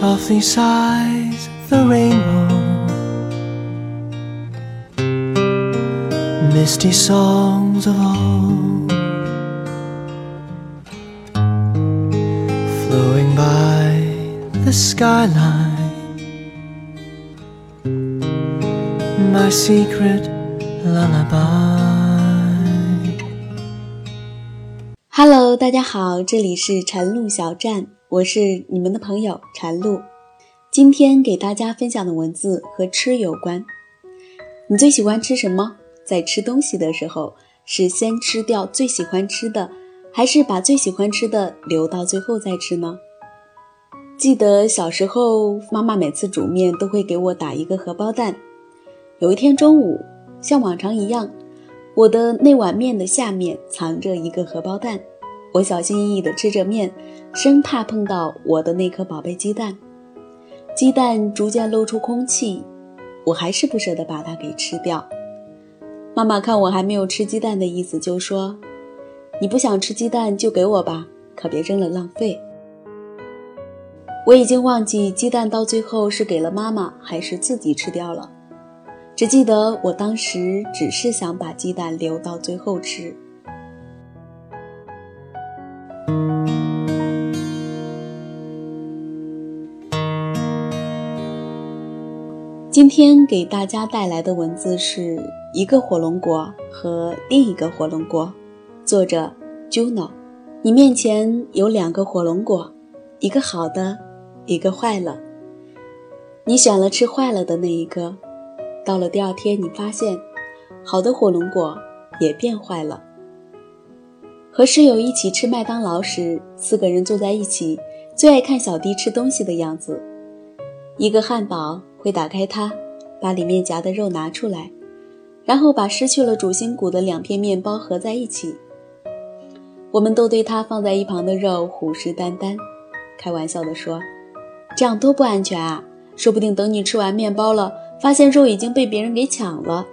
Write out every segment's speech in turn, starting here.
softly sighs the rainbow. Misty songs of old flowing by the skyline. My secret lullaby. Hello，大家好，这里是晨露小站， 我是你们的朋友晨露。今天给大家分享的文字和吃有关。你最喜欢吃什么？在吃东西的时候，是先吃掉最喜欢吃的，还是把最喜欢吃的留到最后再吃呢？记得小时候，妈妈每次煮面都会给我打一个荷包蛋。有一天中午，像往常一样，我的那碗面的下面藏着一个荷包蛋。我小心翼翼地吃着面，生怕碰到我的那颗宝贝鸡蛋。鸡蛋逐渐露出空气，我还是不舍得把它给吃掉。妈妈看我还没有吃鸡蛋的意思，就说：“你不想吃鸡蛋就给我吧，可别扔了浪费。”我已经忘记鸡蛋到最后是给了妈妈还是自己吃掉了，只记得我当时只是想把鸡蛋留到最后吃。今天给大家带来的文字是一个火龙果和另一个火龙果，作者 Juno。你面前有两个火龙果，一个好的，一个坏了。你选了吃坏了的那一个，到了第二天，你发现好的火龙果也变坏了。和室友一起吃麦当劳时，四个人坐在一起，最爱看小弟吃东西的样子。一个汉堡。会打开它，把里面夹的肉拿出来，然后把失去了主心骨的两片面包合在一起。我们都对他放在一旁的肉虎视眈眈，开玩笑地说：“这样多不安全啊！说不定等你吃完面包了，发现肉已经被别人给抢了。”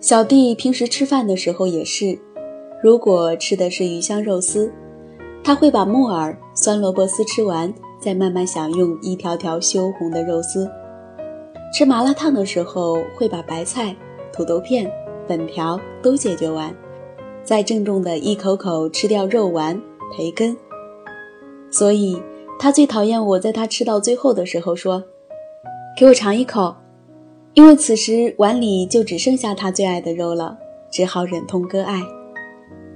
小弟平时吃饭的时候也是，如果吃的是鱼香肉丝，他会把木耳、酸萝卜丝吃完。再慢慢享用一条条羞红的肉丝。吃麻辣烫的时候，会把白菜、土豆片、粉条都解决完，再郑重的一口口吃掉肉丸、培根。所以，他最讨厌我在他吃到最后的时候说：“给我尝一口。”因为此时碗里就只剩下他最爱的肉了，只好忍痛割爱。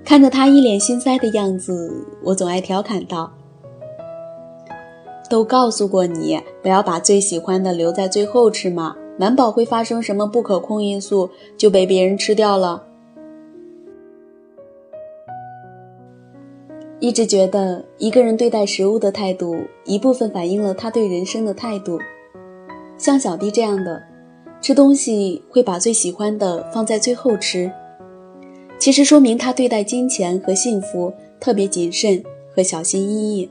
看着他一脸心塞的样子，我总爱调侃道。都告诉过你不要把最喜欢的留在最后吃嘛，难保会发生什么不可控因素就被别人吃掉了。一直觉得一个人对待食物的态度，一部分反映了他对人生的态度。像小弟这样的，吃东西会把最喜欢的放在最后吃，其实说明他对待金钱和幸福特别谨慎和小心翼翼。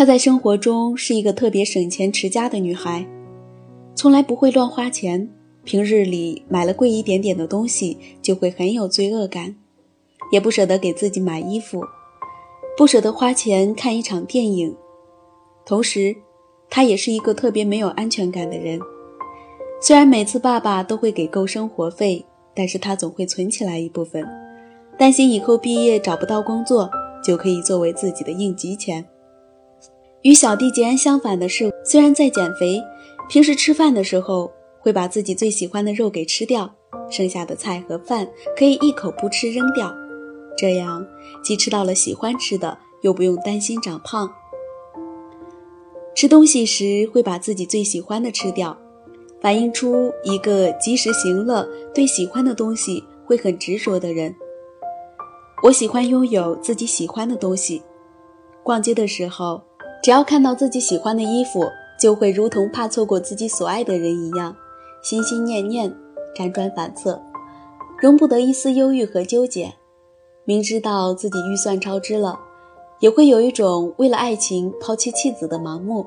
她在生活中是一个特别省钱持家的女孩，从来不会乱花钱。平日里买了贵一点点的东西，就会很有罪恶感，也不舍得给自己买衣服，不舍得花钱看一场电影。同时，她也是一个特别没有安全感的人。虽然每次爸爸都会给够生活费，但是她总会存起来一部分，担心以后毕业找不到工作，就可以作为自己的应急钱。与小弟截然相反的是，虽然在减肥，平时吃饭的时候会把自己最喜欢的肉给吃掉，剩下的菜和饭可以一口不吃扔掉，这样既吃到了喜欢吃的，又不用担心长胖。吃东西时会把自己最喜欢的吃掉，反映出一个及时行乐、对喜欢的东西会很执着的人。我喜欢拥有自己喜欢的东西，逛街的时候。只要看到自己喜欢的衣服，就会如同怕错过自己所爱的人一样，心心念念，辗转反侧，容不得一丝忧郁和纠结。明知道自己预算超支了，也会有一种为了爱情抛弃妻子的盲目。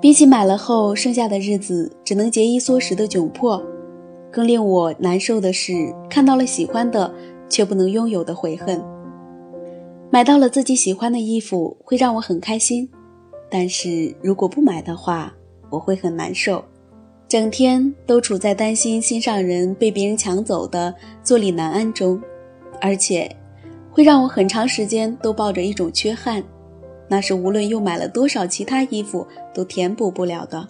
比起买了后剩下的日子只能节衣缩食的窘迫，更令我难受的是看到了喜欢的却不能拥有的悔恨。买到了自己喜欢的衣服会让我很开心，但是如果不买的话，我会很难受，整天都处在担心心上人被别人抢走的坐立难安中，而且会让我很长时间都抱着一种缺憾，那是无论又买了多少其他衣服都填补不了的。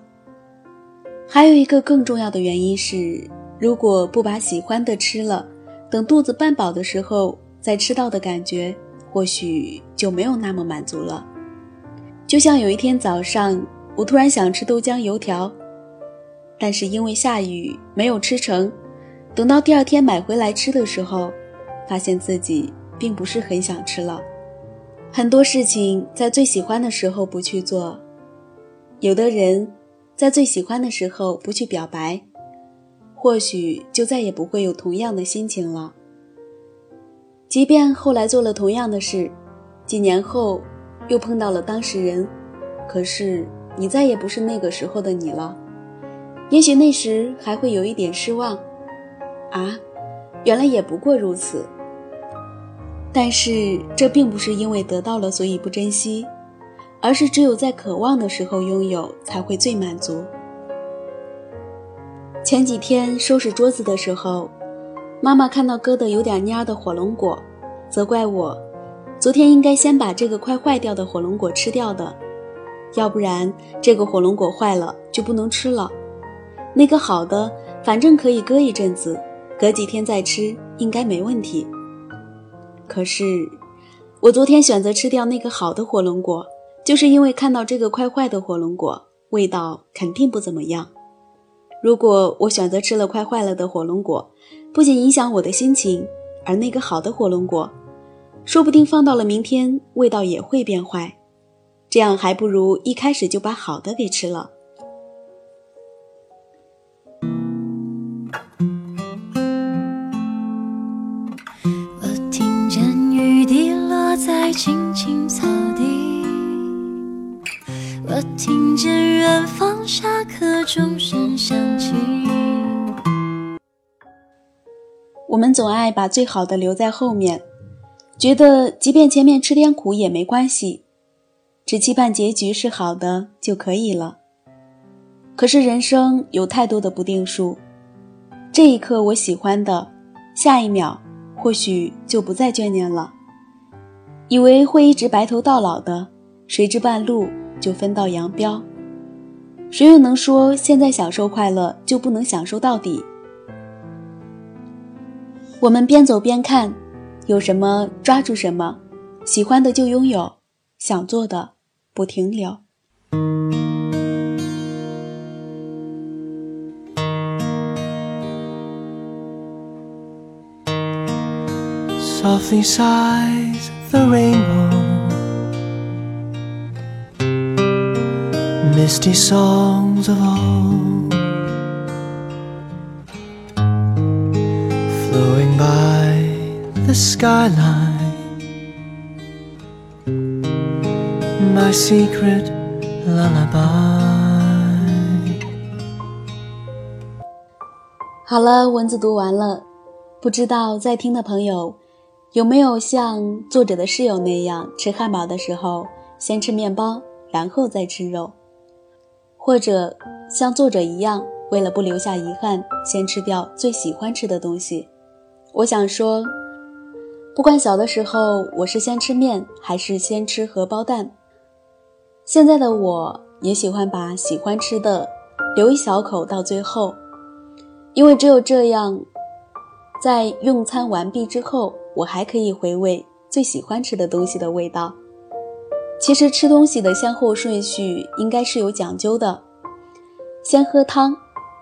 还有一个更重要的原因是，如果不把喜欢的吃了，等肚子半饱的时候再吃到的感觉。或许就没有那么满足了。就像有一天早上，我突然想吃豆浆油条，但是因为下雨没有吃成。等到第二天买回来吃的时候，发现自己并不是很想吃了。很多事情在最喜欢的时候不去做，有的人在最喜欢的时候不去表白，或许就再也不会有同样的心情了。即便后来做了同样的事，几年后又碰到了当事人，可是你再也不是那个时候的你了。也许那时还会有一点失望，啊，原来也不过如此。但是这并不是因为得到了所以不珍惜，而是只有在渴望的时候拥有才会最满足。前几天收拾桌子的时候。妈妈看到割得有点蔫的火龙果，责怪我，昨天应该先把这个快坏掉的火龙果吃掉的，要不然这个火龙果坏了就不能吃了。那个好的，反正可以搁一阵子，隔几天再吃应该没问题。可是，我昨天选择吃掉那个好的火龙果，就是因为看到这个快坏的火龙果，味道肯定不怎么样。如果我选择吃了快坏了的火龙果，不仅影响我的心情，而那个好的火龙果，说不定放到了明天，味道也会变坏。这样还不如一开始就把好的给吃了。我听见雨滴落在青青草总爱把最好的留在后面，觉得即便前面吃点苦也没关系，只期盼结局是好的就可以了。可是人生有太多的不定数，这一刻我喜欢的，下一秒或许就不再眷恋了。以为会一直白头到老的，谁知半路。就分道扬镳，谁又能说现在享受快乐就不能享受到底？我们边走边看，有什么抓住什么，喜欢的就拥有，想做的不停留。Softly sighs the rainbow. misty songs of old flowing by the skyline. My secret lullaby. 好了文字读完了不知道在听的朋友有没有像作者的室友那样吃汉堡的时候先吃面包然后再吃肉。或者像作者一样，为了不留下遗憾，先吃掉最喜欢吃的东西。我想说，不管小的时候我是先吃面还是先吃荷包蛋，现在的我也喜欢把喜欢吃的留一小口到最后，因为只有这样，在用餐完毕之后，我还可以回味最喜欢吃的东西的味道。其实吃东西的先后顺序应该是有讲究的，先喝汤，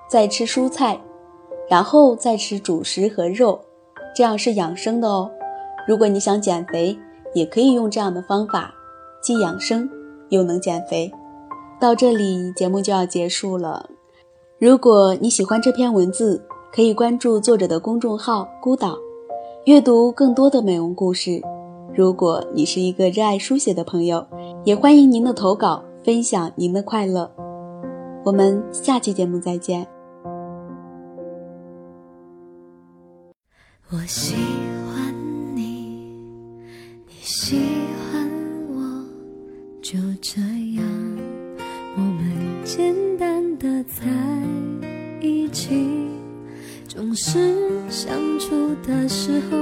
再吃蔬菜，然后再吃主食和肉，这样是养生的哦。如果你想减肥，也可以用这样的方法，既养生又能减肥。到这里节目就要结束了。如果你喜欢这篇文字，可以关注作者的公众号“孤岛”，阅读更多的美容故事。如果你是一个热爱书写的朋友，也欢迎您的投稿，分享您的快乐。我们下期节目再见。我喜欢你你喜欢我就这样。我们简单的在一起总是相处的时候